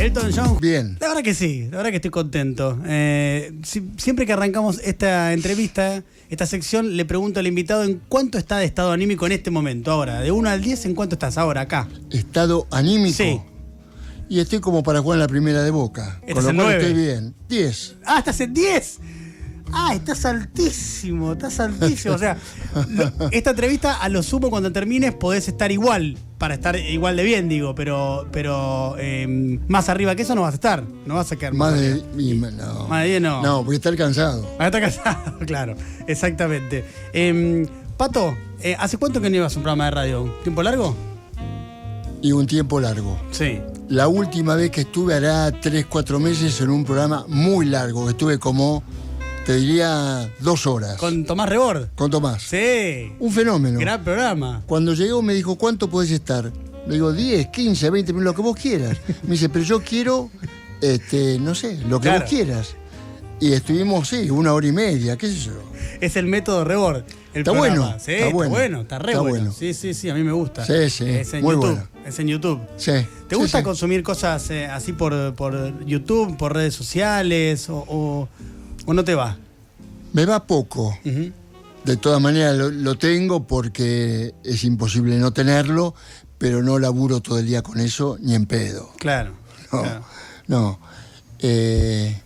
Elton John. Bien. La verdad que sí, la verdad que estoy contento. Eh, si- siempre que arrancamos esta entrevista, esta sección, le pregunto al invitado en cuánto está de estado anímico en este momento, ahora. De 1 al 10, ¿en cuánto estás ahora, acá? Estado anímico. Sí. Y estoy como para jugar en la primera de boca. Con lo cual estoy bien. 10. Ah, estás en 10. Ah, estás altísimo, estás altísimo. O sea, esta entrevista, a lo sumo, cuando termines, podés estar igual, para estar igual de bien, digo, pero, pero eh, más arriba que eso no vas a estar. No vas a quedar Más de. y- no. Más de 10 no. No, a estar cansado. Ah, está casado, claro, exactamente. Em, Pato, eh, ¿hace cuánto que no ibas a un programa de radio? ¿Tiempo largo? Y un tiempo largo. Sí. La última vez que estuve hará 3, 4 meses en un programa muy largo, que estuve como, te diría, dos horas. ¿Con Tomás Rebord? Con Tomás. Sí. Un fenómeno. Gran programa. Cuando llegó me dijo, ¿cuánto podés estar? Le digo, 10, 15, 20 minutos, lo que vos quieras. Me dice, pero yo quiero, este, no sé, lo que Claro. vos quieras. Y estuvimos, sí, una hora y media, qué sé yo. Es el método Rebord. el Está bueno, Sí, está está bueno. bueno, Está re está bueno. bueno. Sí, sí, sí, a mí me gusta. Sí, sí, Es en muy YouTube. bueno. Es en YouTube. Sí. ¿Te sí, gusta sí. consumir cosas eh, así por, por YouTube, por redes sociales o, o- o no te va? Me va poco. De todas maneras lo, lo tengo porque es imposible no tenerlo, pero no laburo todo el día con eso ni en pedo. Claro. No, claro. no. Eh,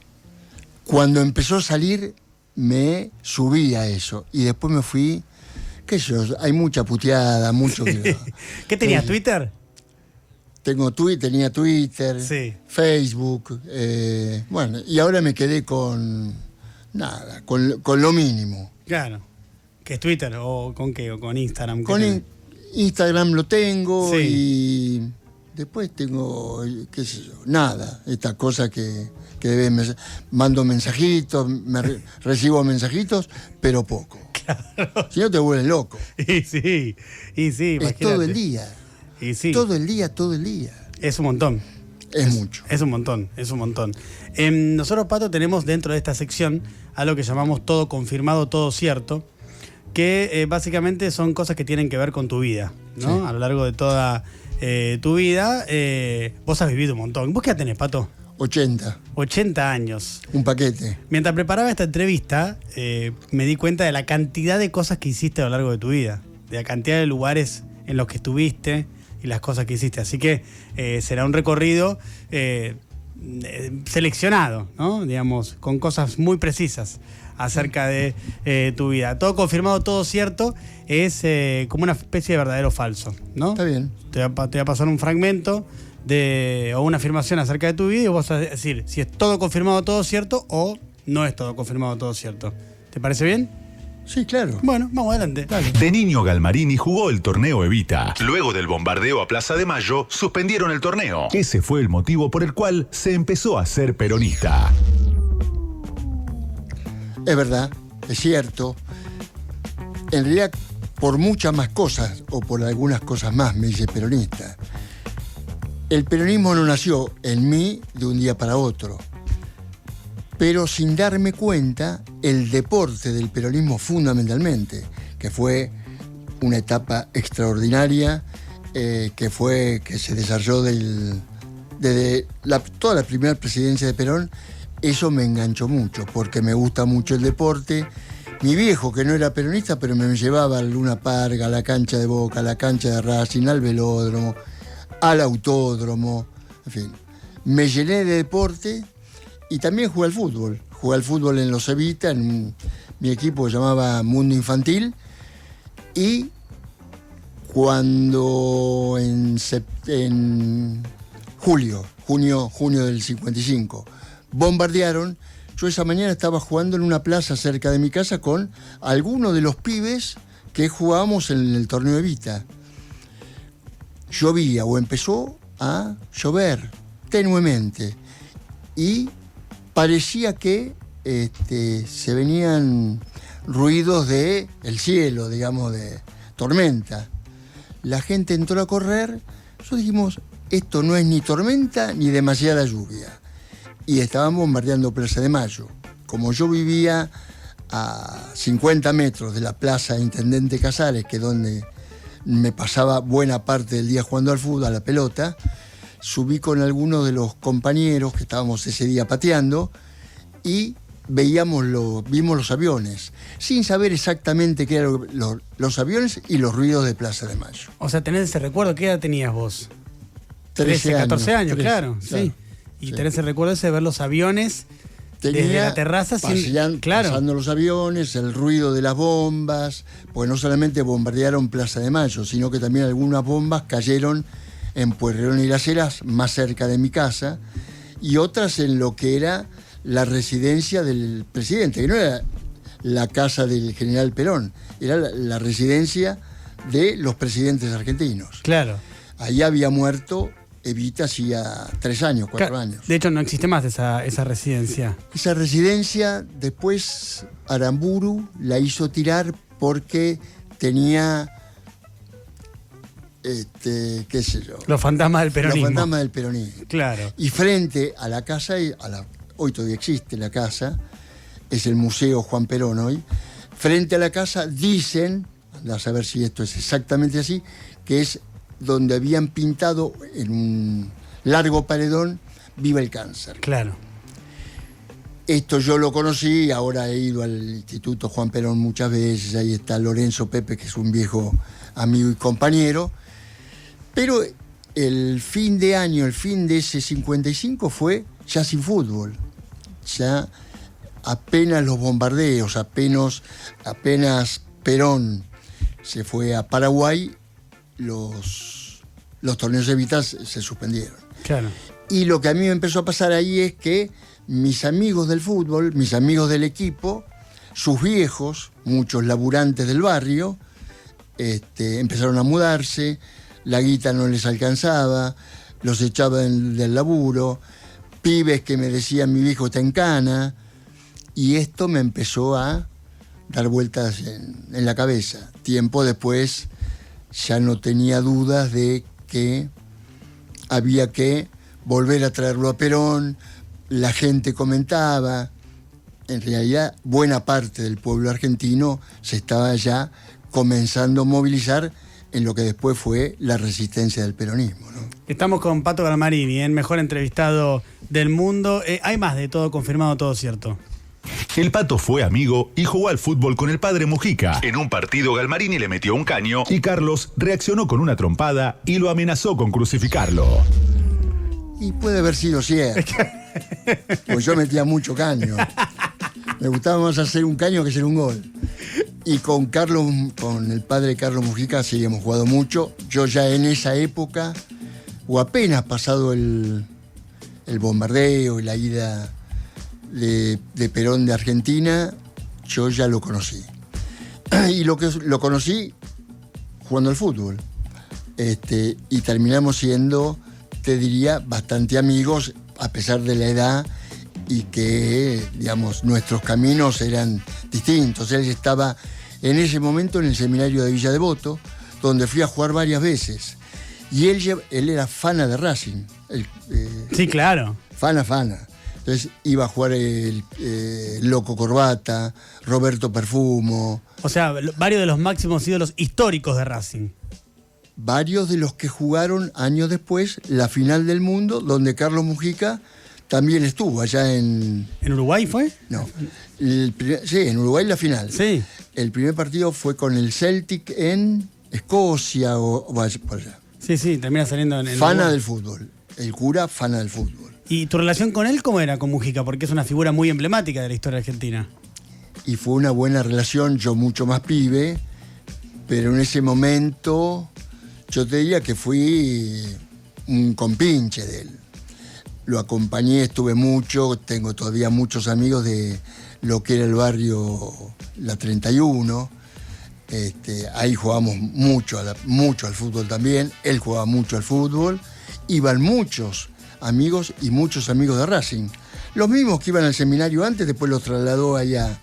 cuando empezó a salir me subí a eso y después me fui, qué sé yo, hay mucha puteada, mucho... que- ¿Qué tenías. Twitter? Tengo Twitter, tenía Twitter, Sí. Facebook, eh, bueno, y ahora me quedé con nada, con, con lo mínimo. Claro. ¿Qué es Twitter? ¿O con qué? ¿O con Instagram? ¿Qué Con in- Instagram lo tengo Sí. y después tengo, qué sé yo, nada, esta cosa que, que mando mensajitos, me re- recibo mensajitos, pero poco. Si no te vuelves loco. Y sí, y sí, Es todo imagínate. el día, Y sí, todo el día, todo el día. es un montón. Es mucho. Es un montón, es un montón. Em, nosotros, Pato, tenemos dentro de esta sección algo que llamamos todo confirmado, todo cierto, que eh, básicamente son cosas que tienen que ver con tu vida, ¿no? Sí. A lo largo de toda eh, tu vida, eh, vos has vivido un montón. ¿Vos qué edad tenés, Pato? 80, 80 años. un paquete. Mientras preparaba esta entrevista, me di cuenta de la cantidad de cosas que hiciste a lo largo de tu vida, de la cantidad de lugares en los que estuviste y las cosas que hiciste. Así que eh, será un recorrido eh, eh, seleccionado, ¿no? Digamos, con cosas muy precisas acerca de eh, tu vida. Todo confirmado, todo cierto, es como una especie de verdadero falso, ¿no? Está bien. Te a va a pasar un fragmento de, o una afirmación acerca de tu vida y vos vas a decir si es todo confirmado, todo cierto o no es todo confirmado, todo cierto. ¿Te parece bien? Sí, claro. Bueno, vamos adelante. De niño Galmarini jugó el torneo Evita. Luego del bombardeo a Plaza de Mayo, suspendieron el torneo. Ese fue el motivo por el cual se empezó a ser peronista. Es verdad, es cierto. En realidad, por muchas más cosas, o por algunas cosas más, me dice peronista. El peronismo no nació en mí de un día para otro. Pero sin darme cuenta, el deporte del peronismo fundamentalmente, que fue una etapa extraordinaria, eh, que fue que se desarrolló del- desde la- toda la primera presidencia de Perón, eso me enganchó mucho, porque me gusta mucho el deporte. Mi viejo, que no era peronista, pero me llevaba al Luna Park, a la cancha de Boca, a la cancha de Racing, al velódromo, al autódromo, en fin. Me llené de deporte y también jugué al fútbol. Jugué al fútbol en los Evita, en mi equipo se llamaba Mundo Infantil. Y cuando en, en julio, junio, junio del 55, bombardearon, yo esa mañana estaba jugando en una plaza cerca de mi casa con algunos de los pibes que jugábamos en el torneo Evita. Llovía o empezó a llover tenuemente y parecía que este, se venían ruidos de el cielo, digamos, de tormenta. La gente entró a correr, nosotros dijimos, esto no es ni tormenta ni demasiada lluvia. Y estaban bombardeando Plaza de Mayo. Como yo vivía a 50 metros de la Plaza Intendente Casares, que es donde me pasaba buena parte del día jugando al fútbol, a la pelota, subí con algunos de los compañeros que estábamos ese día pateando y veíamos lo, vimos los aviones, sin saber exactamente qué eran los aviones y los ruidos de Plaza de Mayo. O sea, tenés ese recuerdo, ¿qué edad tenías vos? 13, 14 años, claro, sí. Y tenés el recuerdo ese de ver los aviones desde la terraza sin, claro. pasando los aviones, el ruido de las bombas, porque no solamente bombardearon Plaza de Mayo, sino que también algunas bombas cayeron en Pueyrredón y Las Heras, más cerca de mi casa, y otras en lo que era la residencia del presidente, que no era la casa del general Perón, era la, residencia de los presidentes argentinos. Claro. Ahí había muerto Evita hacía tres años, cuatro años. De hecho, no existe más esa, esa residencia. Esa residencia, después Aramburu la hizo tirar porque tenía este, qué sé yo. Los fantasmas del peronismo. Los fantasmas del peronismo. Claro. Y frente a la casa, a la, hoy todavía existe la casa, es el Museo Juan Perón hoy, frente a la casa dicen, a saber si esto es exactamente así, que es donde habían pintado en un largo paredón Viva el cáncer. Claro. Esto yo lo conocí, ahora he ido al Instituto Juan Perón muchas veces, ahí está Lorenzo Pepe, que es un viejo amigo y compañero, pero el fin de año, el fin de ese 55 fue ya sin fútbol. Ya apenas los bombardeos, apenas, apenas Perón se fue a Paraguay, los, los torneos de Vitas se suspendieron. Claro. Y lo que a mí me empezó a pasar ahí es que mis amigos del fútbol, mis amigos del equipo, sus viejos, muchos laburantes del barrio, este, empezaron a mudarse, la guita no les alcanzaba, los echaban del laburo, pibes que me decían mi viejo está en cana, y esto me empezó a dar vueltas en, en la cabeza. Tiempo después ya no tenía dudas de que había que volver a traerlo a Perón, la gente comentaba, en realidad buena parte del pueblo argentino se estaba ya comenzando a movilizar en lo que después fue la resistencia del peronismo. Estamos con Pato Galmarini, el mejor entrevistado del mundo. Eh, hay más de todo confirmado, todo cierto. El pato fue amigo y jugó al fútbol con el padre Mujica. En un partido Galmarini le metió un caño y Carlos reaccionó con una trompada y lo amenazó con crucificarlo. Y puede haber sido cierto. pues yo metía mucho caño. Me gustaba más hacer un caño que hacer un gol. Y con Carlos, con el padre Carlos Mujica, sí hemos jugado mucho. Yo ya en esa época, o apenas pasado el, el bombardeo y la ida de, Perón de Argentina, yo ya lo conocí. Y lo que lo conocí jugando al fútbol. Este, y terminamos siendo, te diría, bastante amigos, a pesar de la edad y que, digamos, nuestros caminos eran distintos. Él estaba en ese momento en el seminario de Villa Devoto, donde fui a jugar varias veces. Y él, él era fana de Racing. Eh, sí, claro. Fana, fana. Entonces iba a jugar el eh, Loco Corbata, Roberto Perfumo. O sea, varios de los máximos ídolos históricos de Racing. Varios de los que jugaron años después la final del mundo, donde Carlos Mujica también estuvo allá en. ¿En Uruguay fue? No. sí, en Uruguay la final. Sí. El primer partido fue con el Celtic en Escocia o, por allá. Sí, sí, termina saliendo en el. Fana del fútbol. El cura, fana del fútbol. ¿Y tu relación con él cómo era con Mujica? Porque es una figura muy emblemática de la historia argentina. Y fue una buena relación, yo mucho más pibe, pero en ese momento yo te diría que fui un compinche de él. Lo acompañé, estuve mucho, tengo todavía muchos amigos de lo que era el barrio La 31. Este, ahí jugábamos mucho, mucho al fútbol también, él jugaba mucho al fútbol, iban muchos amigos y muchos amigos de Racing. Los mismos que iban al seminario antes, después los trasladó allá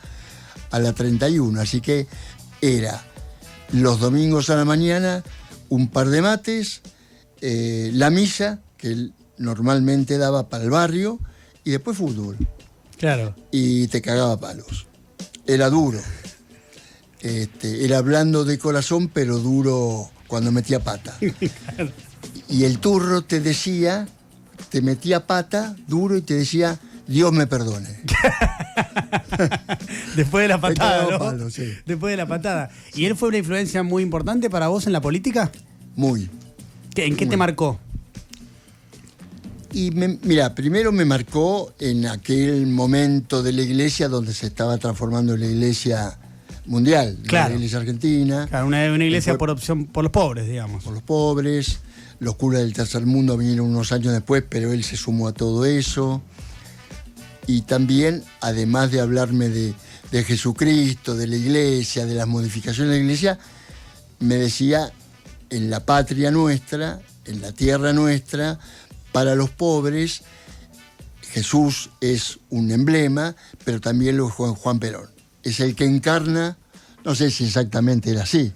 a la 31. Así que era los domingos a la mañana un par de mates, eh, la misa, que normalmente daba para el barrio, y después fútbol. Claro. Y te cagaba palos. Era duro. Este, era hablando de corazón, pero duro cuando metía pata. y el turro te decía, te metía pata duro y te decía, Dios me perdone. Después de la patada, ¿no? palo, sí. Después de la patada. ¿Y él fue una influencia muy importante para vos en la política? Muy. ¿Qué- ¿En qué te marcó? Y me- mira, primero me marcó en aquel momento de la iglesia donde se estaba transformando la iglesia mundial, Claro. la iglesia argentina, Claro, una, una iglesia por opción por los pobres, digamos. por los pobres, los curas del tercer mundo vinieron unos años después, pero él se sumó a todo eso. Y también, además de hablarme de, de Jesucristo, de la iglesia, de las modificaciones de la iglesia, me decía, en la patria nuestra, en la tierra nuestra, para los pobres, Jesús es un emblema, pero también lo es Juan, Perón. Es el que encarna, no sé si exactamente era así,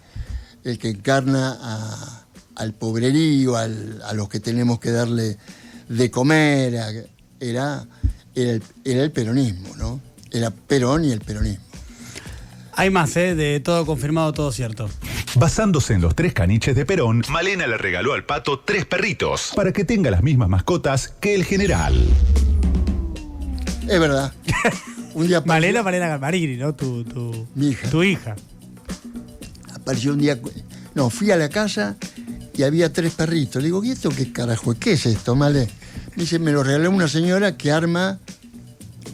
el que encarna al pobrerío, a los que tenemos que darle de comer, era, el, era el peronismo, ¿no? Era Perón y el peronismo. Hay más, ¿eh? De todo confirmado, todo cierto. Basándose en los tres caniches de Perón, Malena le regaló al pato tres perritos para que tenga las mismas mascotas que el general. Es verdad. Un día apareció- Malena, Malena Galmarini, ¿no? Tu, tu, Mi hija. Tu hija. apareció un día. No, fui a la casa y había tres perritos. Le digo, ¿y esto qué carajo es? ¿Qué es esto, Male? Me dice, me lo regaló una señora que arma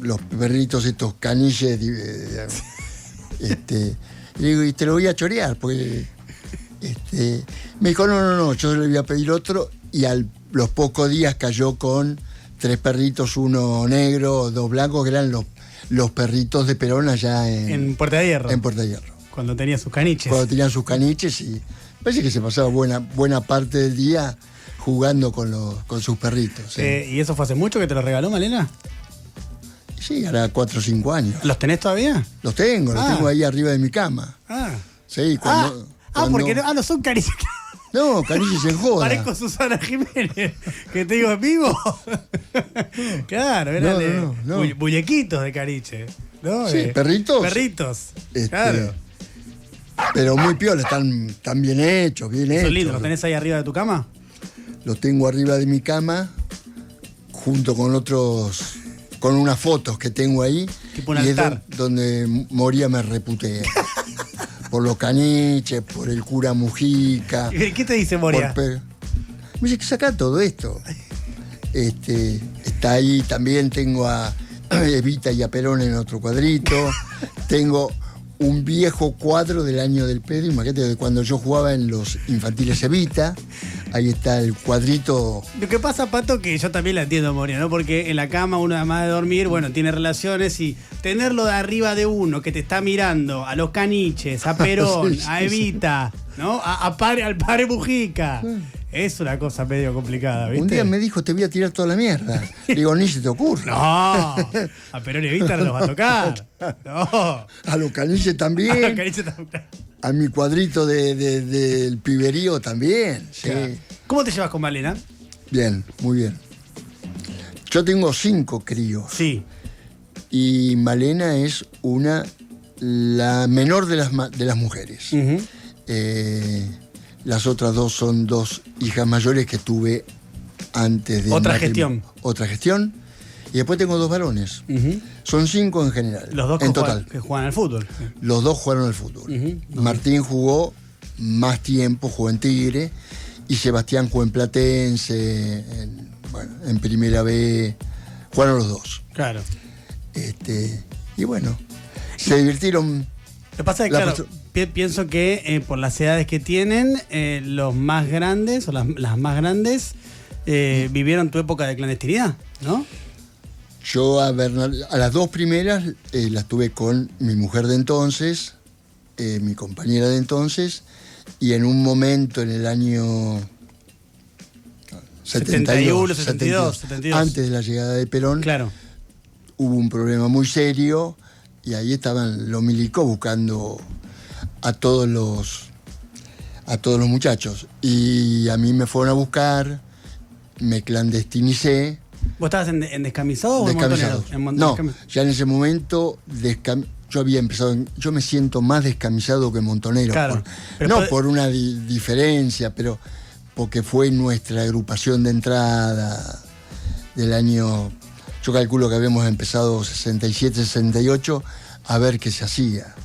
los perritos, estos caniches. Este, y le digo, y te lo voy a chorear, porque. Este, me dijo, no, no, no, yo le voy a pedir otro. Y a los pocos días cayó con tres perritos, uno negro, dos blancos, que eran los, los perritos de Perón allá en, En Puerta de Hierro. en Puerta de Hierro Cuando tenía sus caniches. cuando tenían sus caniches y parece que se pasaba buena, buena parte del día jugando con, los, con sus perritos. ¿sí? Eh, ¿Y eso fue hace mucho que te lo regaló, Malena? Sí, hará cuatro o cinco años. ¿Los tenés todavía? Los tengo, los Ah. tengo ahí arriba de mi cama. Ah. Sí, cuando, ah, ah, porque no, ah, no son caniches. No, caniches en joda. Parezco Susana Jiménez, que te digo en vivo. claro, eran No, de no, no. Sí, Eh, perritos. Perritos. Este, Claro. Pero muy piola, están, están bien hechos, bien hechos. Lindos. ¿Los tenés ahí arriba de tu cama? Los tengo arriba de mi cama, junto con otros, con unas fotos que tengo ahí. Tipo un y es altar. donde Moria me reputea. por los caniches, por el cura Mujica. ¿Qué te dice Moria? por Me dice que saca todo esto. Este, está ahí también, tengo a Evita y a Perón en otro cuadrito. tengo un viejo cuadro del año del pedo, imagínate de cuando yo jugaba en los infantiles Evita. Ahí está el cuadrito. Lo que pasa, Pato, que yo también la entiendo, Moria, ¿no? Porque en la cama uno además de dormir, bueno, tiene relaciones y tenerlo de arriba de uno que te está mirando a los caniches, a Perón, Sí, sí, a. Evita, ¿no? A, a Pare- al padre Mujica. Es una cosa medio complicada, ¿viste? Un día me dijo, te voy a tirar toda la mierda. Digo, ni se te ocurra. No, a Perón y Evita no los va a tocar. No. A los caniches A los también. caniches también. A mi cuadrito de- de- del piberío también. Sí. ¿Cómo te llevas con Malena? Bien, muy bien. Yo tengo cinco críos. Sí. y Malena es una la menor de las, de las mujeres. Eh, las otras dos son dos hijas mayores que tuve antes de Otra gestión. Otra gestión. Y después tengo dos varones. Son cinco en general. Los dos que en juegan, total. que juegan al fútbol. Los dos jugaron al fútbol. Martín jugó más tiempo, jugó en Tigre, y Sebastián jugó en Platense, en, bueno, en Primera B. Jugaron los dos. Claro. Este, y bueno, se divirtieron. Lo que pasa es que, La claro, pi- pienso que eh, por las edades que tienen, eh, los más grandes o las, las más grandes eh, vivieron tu época de clandestinidad, ¿no? Yo a, Bernal- a las dos primeras las tuve con mi mujer de entonces, mi compañera de entonces, y en un momento en el año 71, 72, 72. antes de la llegada de Perón, Claro. hubo un problema muy serio y ahí estaban los milicos buscando a todos los a todos los muchachos y a mí me fueron a buscar me clandestinicé ¿Vos estabas en, en descamisado o en descamisado? En mon- no ya en ese momento descam- yo había empezado en- yo me siento más descamisado que montonero Claro, por- pero no puede- por una di- diferencia pero porque fue nuestra agrupación de entrada del año, yo calculo que habíamos empezado 67, 68, a ver qué se hacía.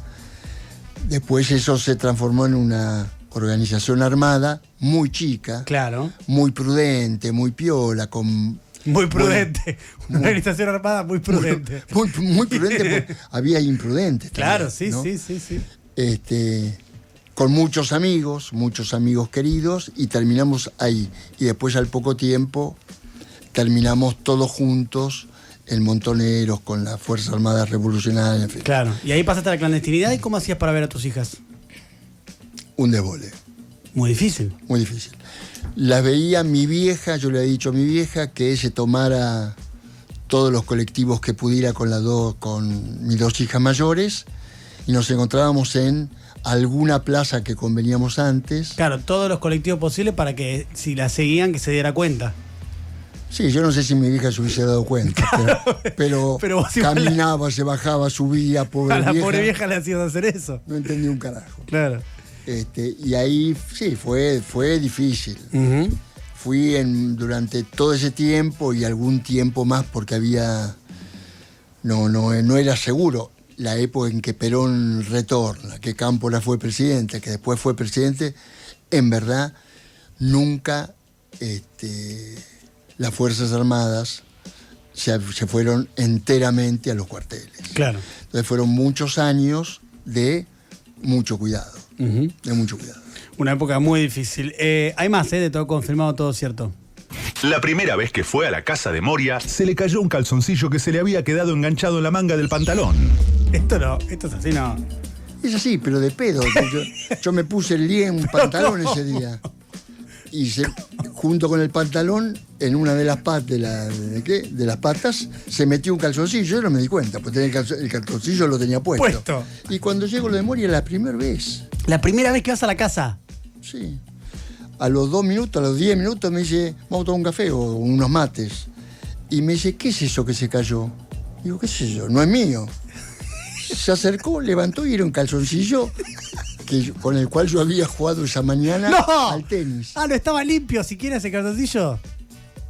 Después eso se transformó en una organización armada muy chica, Claro. muy prudente, muy piola, con Muy prudente. Una organización armada muy prudente. muy, muy prudente, porque había imprudentes. claro, también, sí, ¿no? sí, sí, sí. Este, con muchos amigos, muchos amigos queridos, y terminamos ahí. Y después al poco tiempo terminamos todos juntos en Montoneros, con la Fuerza Armada Revolucionaria, en fin. Claro. Y ahí pasaste a la clandestinidad. ¿Y cómo hacías para ver a tus hijas? Un desbole, Muy difícil. muy difícil. Las veía mi vieja, yo le había dicho a mi vieja que se tomara todos los colectivos que pudiera con, las dos, con mis dos hijas mayores, y nos encontrábamos en alguna plaza que conveníamos antes. Claro, todos los colectivos posibles para que si la seguían, que se diera cuenta. Sí, yo no sé si mi vieja se hubiese dado cuenta, pero, caminaba, se bajaba, subía, pobre a la vieja. pobre vieja le hacías hacer eso. No entendí un carajo. Claro. Este, y ahí sí, fue, fue difícil. Fui en, durante todo ese tiempo y algún tiempo más porque había. No, no, no era seguro. La época en que Perón retorna, que Cámpora fue presidente, que después fue presidente, en verdad nunca este, las Fuerzas Armadas se, se fueron enteramente a los cuarteles. Claro. Entonces fueron muchos años de mucho cuidado, de mucho cuidado. Una época muy difícil. Eh, hay más, ¿eh? De todo confirmado, todo cierto. La primera vez que fue a la casa de Moria, se le cayó un calzoncillo que se le había quedado enganchado en la manga del pantalón. Esto no, esto es así, no. Es así, pero de pedo. Yo, yo me puse el día en un pantalón ese día. Y se- junto con el pantalón, en una de las patas, de, la- de qué? de las patas, se metió un calzoncillo. Yo no me di cuenta, porque tenía el, calzo- el calzoncillo lo tenía puesto. Puesto. Y cuando llego a la memoria, la primera vez, La primera vez que vas a la casa. sí. A los dos minutos, a los diez minutos, me dice, vamos a tomar un café o unos mates. Y me dice, ¿qué es eso que se cayó? Digo, ¿qué sé yo? No es mío. Se acercó, levantó y era un calzoncillo que yo- con el cual yo había jugado esa mañana ¡No! al tenis. Ah, no estaba limpio siquiera ese calzoncillo.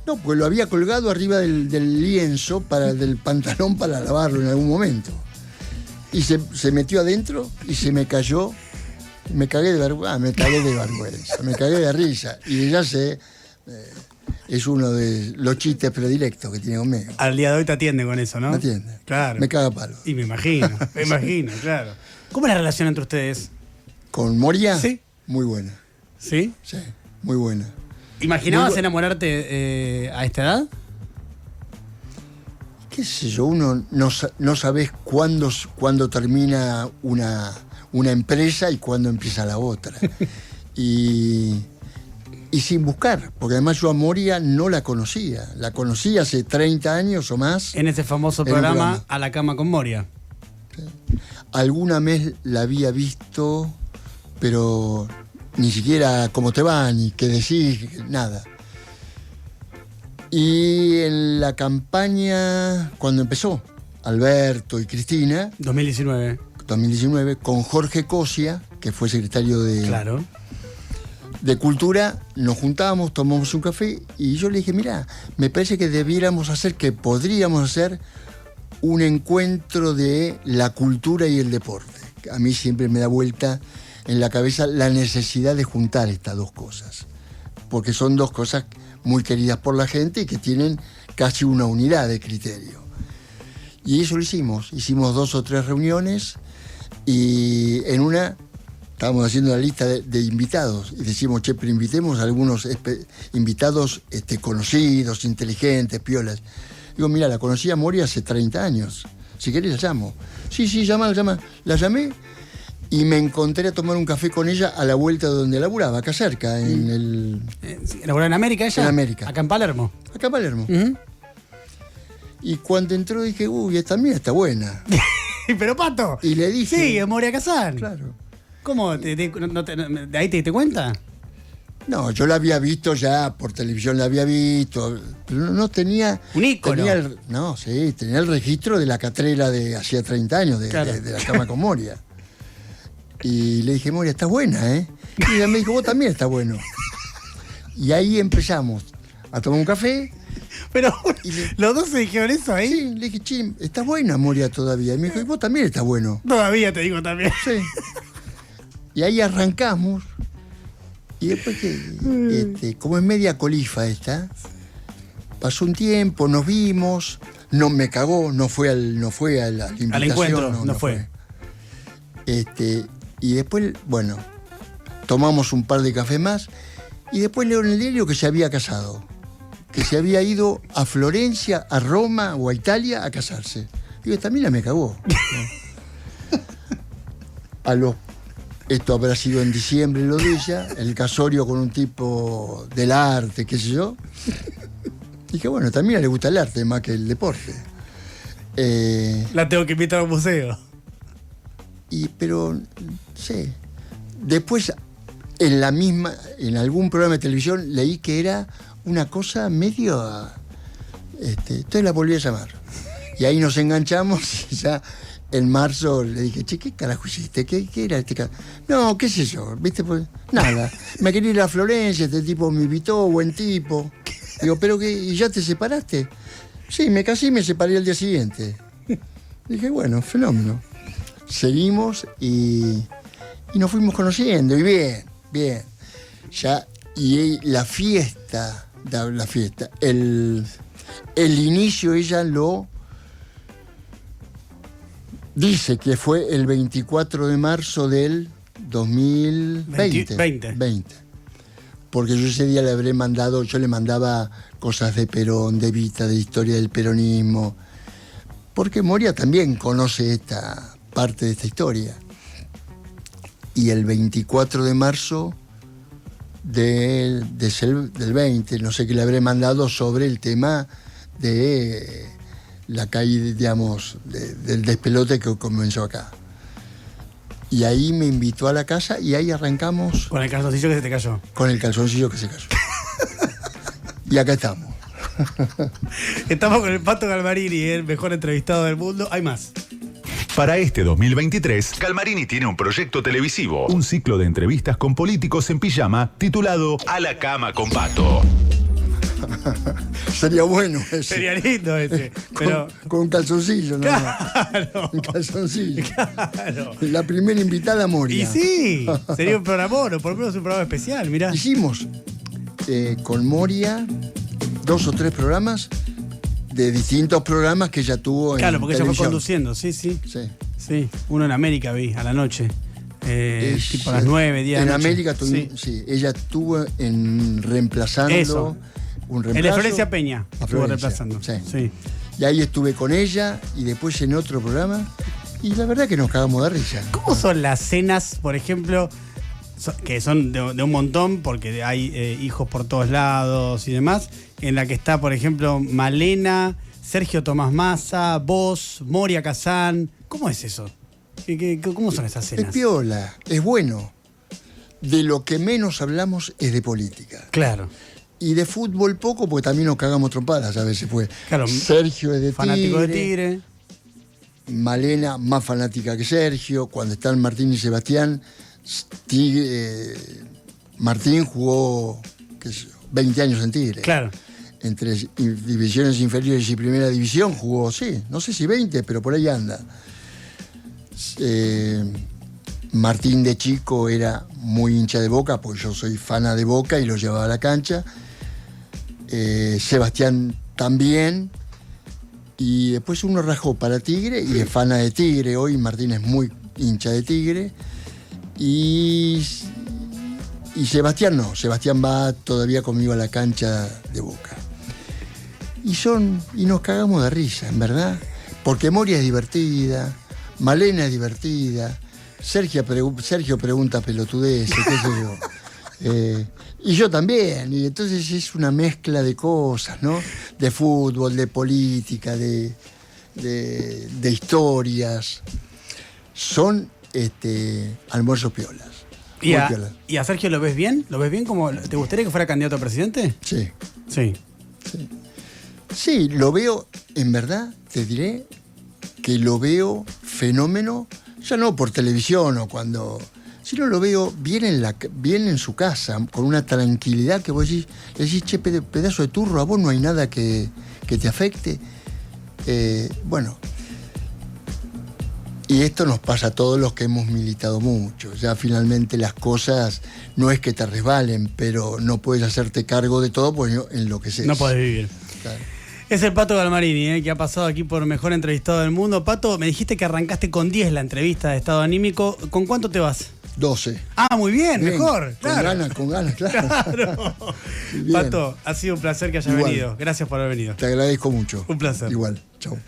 No, pues lo había colgado arriba del, del lienzo para, del pantalón para lavarlo en algún momento. Y se, se metió adentro y se me cayó. Me cagué de vergüenza, me cagué de vergüenza, me cagué de risa. Y ya sé, eh, es uno de los chistes predilectos que tiene conmigo. Al día de hoy te atiende con eso, ¿no? ¿Me entiendes? Claro. Me caga palo. Y me imagino, me imagino, claro. ¿Cómo es la relación entre ustedes? Con Moria, Sí. muy buena. ¿Sí? Sí, muy buena. ¿Imaginabas Muy bu- enamorarte eh, a esta edad? qué sé yo, uno no, no sabes cuándo, termina una, una empresa y cuándo empieza la otra. y, y sin buscar, porque además yo a Moria no la conocía. La conocí hace 30 años o más. En ese famoso En un programa, programa. A la cama con Moria. Alguna vez la había visto, pero ni siquiera cómo te va, ni qué decís, nada. Y en la campaña, cuando empezó, Alberto y Cristina, 2019. 2019, con Jorge Cosia, que fue secretario de, Claro. de Cultura, nos juntábamos, tomamos un café y yo le dije, mira, me parece que debiéramos hacer, que podríamos hacer un encuentro de la cultura y el deporte. A mí siempre me da vuelta en la cabeza la necesidad de juntar estas dos cosas, porque son dos cosas muy queridas por la gente y que tienen casi una unidad de criterio. Y eso lo hicimos, hicimos dos o tres reuniones y en una estábamos haciendo la lista de, invitados y decimos, che, pero invitemos a algunos invitados este, conocidos, inteligentes, piolas. Digo, mira, la conocí a Moria hace 30 años. Si querés la llamo. Sí, sí, llama, llama. La llamé y me encontré a tomar un café con ella a la vuelta de donde laburaba, acá cerca, en el. Eh, ¿Laburó en América ella? En América. Acá en Palermo. acá en Palermo. Y cuando entró dije, uy, esta mía está buena. Pero Pato. Y le dije. Sí, es Moria Kazan. Claro. ¿Cómo? ¿Te- te- no te- no- ¿De ahí te diste cuenta? No, yo la había visto ya, por televisión la había visto, pero no, no tenía... Un ícono. tenía el- no, sí, tenía el registro de la catrera de hacía 30 años, de, Claro. de- de la cama con Moria. Y le dije, Moria, está buena, ¿eh? Y ella me dijo, vos también está bueno. Y ahí empezamos a tomar un café. Pero los dos se dijeron eso ahí. Sí, le dije, che, está buena Moria todavía. Y me dijo, y vos también estás bueno. Todavía te digo también. Sí. Y ahí arrancamos. Y después que, este, como es media colifa esta, pasó un tiempo, nos vimos, no me cagó, no fue al, no fue a la invitación, Al encuentro, no, fue. Este, y después, bueno, tomamos un par de cafés más y después el diario que se había casado, que se había ido a Florencia, a Roma o a Italia a casarse. Digo, esta mina me cagó. A los, esto habrá sido en diciembre lo de ella, el casorio con un tipo del arte, qué sé yo. Dije, bueno, también le gusta el arte más que el deporte. Eh, La tengo que invitar a un museo. Y, pero, sí. Después, en la misma, en algún programa de televisión, leí que era una cosa medio. Este, entonces la volví a llamar. Y ahí nos enganchamos y ya en marzo le dije, che, ¿qué carajo hiciste? ¿Qué, qué era este ca-?" No, qué sé yo, ¿viste? Pues, nada. Me quería ir a Florencia, este tipo me invitó, buen tipo. Digo, ¿pero qué? ¿Y ya te separaste? Sí, me casé y me separé al día siguiente. Dije, bueno, fenómeno. Seguimos y, y nos fuimos conociendo, y bien, bien. Ya, y la fiesta, la, fiesta, el, el inicio ella lo dice que fue el 24 de marzo del 2020. 20. 20. Porque yo ese día le habré mandado, yo le mandaba cosas de Perón, de Vita, de historia del peronismo. Porque Moria también conoce esta parte de esta historia. Y el 24 de marzo del, del 20, no sé qué le habré mandado sobre el tema de la caída, digamos, de- del despelote que comenzó acá. Y ahí me invitó a la casa y ahí arrancamos Con el calzoncillo que se te cayó. con el calzoncillo que se cayó. y acá estamos. Estamos con el Pato Galmarini, el mejor entrevistado del mundo. Hay más. Para este 2023, Calmarini tiene un proyecto televisivo, un ciclo de entrevistas con políticos en pijama titulado A la cama con Pato. Sería bueno ese. Sería lindo ese. Pero. Con, con un calzoncillo, ¿no? Claro. Un calzoncillo. Claro. La primera invitada Moria. Y sí, sería un programa, o por lo menos un programa especial, mirá. Hicimos eh, con Moria dos o tres programas de distintos programas que ella tuvo en Claro, porque ella fue conduciendo, sí, sí. Sí. Sí, uno en América vi, a la noche. Eh, tipo a las 9, 10 de En noche. América, tuvi- Sí. sí. ella estuvo en reemplazando Eso. un reemplazo. Florencia Peña, A estuvo Florencia, reemplazando. sí. sí. Y ahí estuve con ella y después en otro programa. Y la verdad que nos cagamos de risa. ¿Cómo son las cenas, por ejemplo, que son de, de un montón, porque hay eh, hijos por todos lados y demás, en la que está, por ejemplo, Malena, Sergio Tomás Massa, vos, Moria Kazán? ¿Cómo es eso? ¿Qué- qué- ¿Cómo son esas Es cenas? piola, es bueno. De lo que menos hablamos es de política. Claro. Y de fútbol poco, porque también nos cagamos trompadas a veces. Pues. Claro, Sergio es de Fanático de Tigre. Malena más fanática que Sergio. Cuando están Martín y Sebastián, Tigre, eh, Martín jugó qué sé yo, 20 años en Tigre. Claro. Entre divisiones inferiores y primera división jugó, sí, no sé si 20, pero por ahí anda. Eh, Martín de chico era muy hincha de Boca, porque yo soy fana de Boca y lo llevaba a la cancha. Eh, Sebastián también. Y después uno rajó para Tigre y es fana de Tigre. Hoy Martín es muy hincha de Tigre. Y, y Sebastián no. Sebastián va todavía conmigo a la cancha de Boca. Y son. Y nos cagamos de risa, en verdad. Porque Moria es divertida, Malena es divertida, Sergio, pregu- Sergio pregunta pelotudeces, qué sé yo. Eh, y yo también, y entonces es una mezcla de cosas, ¿no? De fútbol, de política, de, de, de historias. Son este, almuerzos piolas. ¿Y a, piolas. ¿Y a Sergio lo ves bien? ¿Lo ves bien como... ¿Te gustaría que fuera candidato a presidente? Sí. Sí. Sí, lo veo, en verdad, te diré que lo veo fenómeno, ya no por televisión o cuando, Si no lo veo bien en, la, bien en su casa, con una tranquilidad que vos decís, le decís, che, pedazo de turro, a vos no hay nada que, te afecte. Eh, bueno, y esto nos pasa a todos los que hemos militado mucho. Ya finalmente las cosas no es que te resbalen, pero no puedes hacerte cargo de todo pues en lo que sea. No puedes vivir. Es el Pato Galmarini, eh, que ha pasado aquí por Mejor Entrevistado del Mundo. Pato, me dijiste que arrancaste con 10 la entrevista de estado anímico. ¿Con cuánto te vas? 12. Ah, muy bien, mejor. Con ganas, con ganas, claro. Pato, ha sido un placer que hayas venido. Gracias por haber venido. Te agradezco mucho. Un placer. Igual. Chau.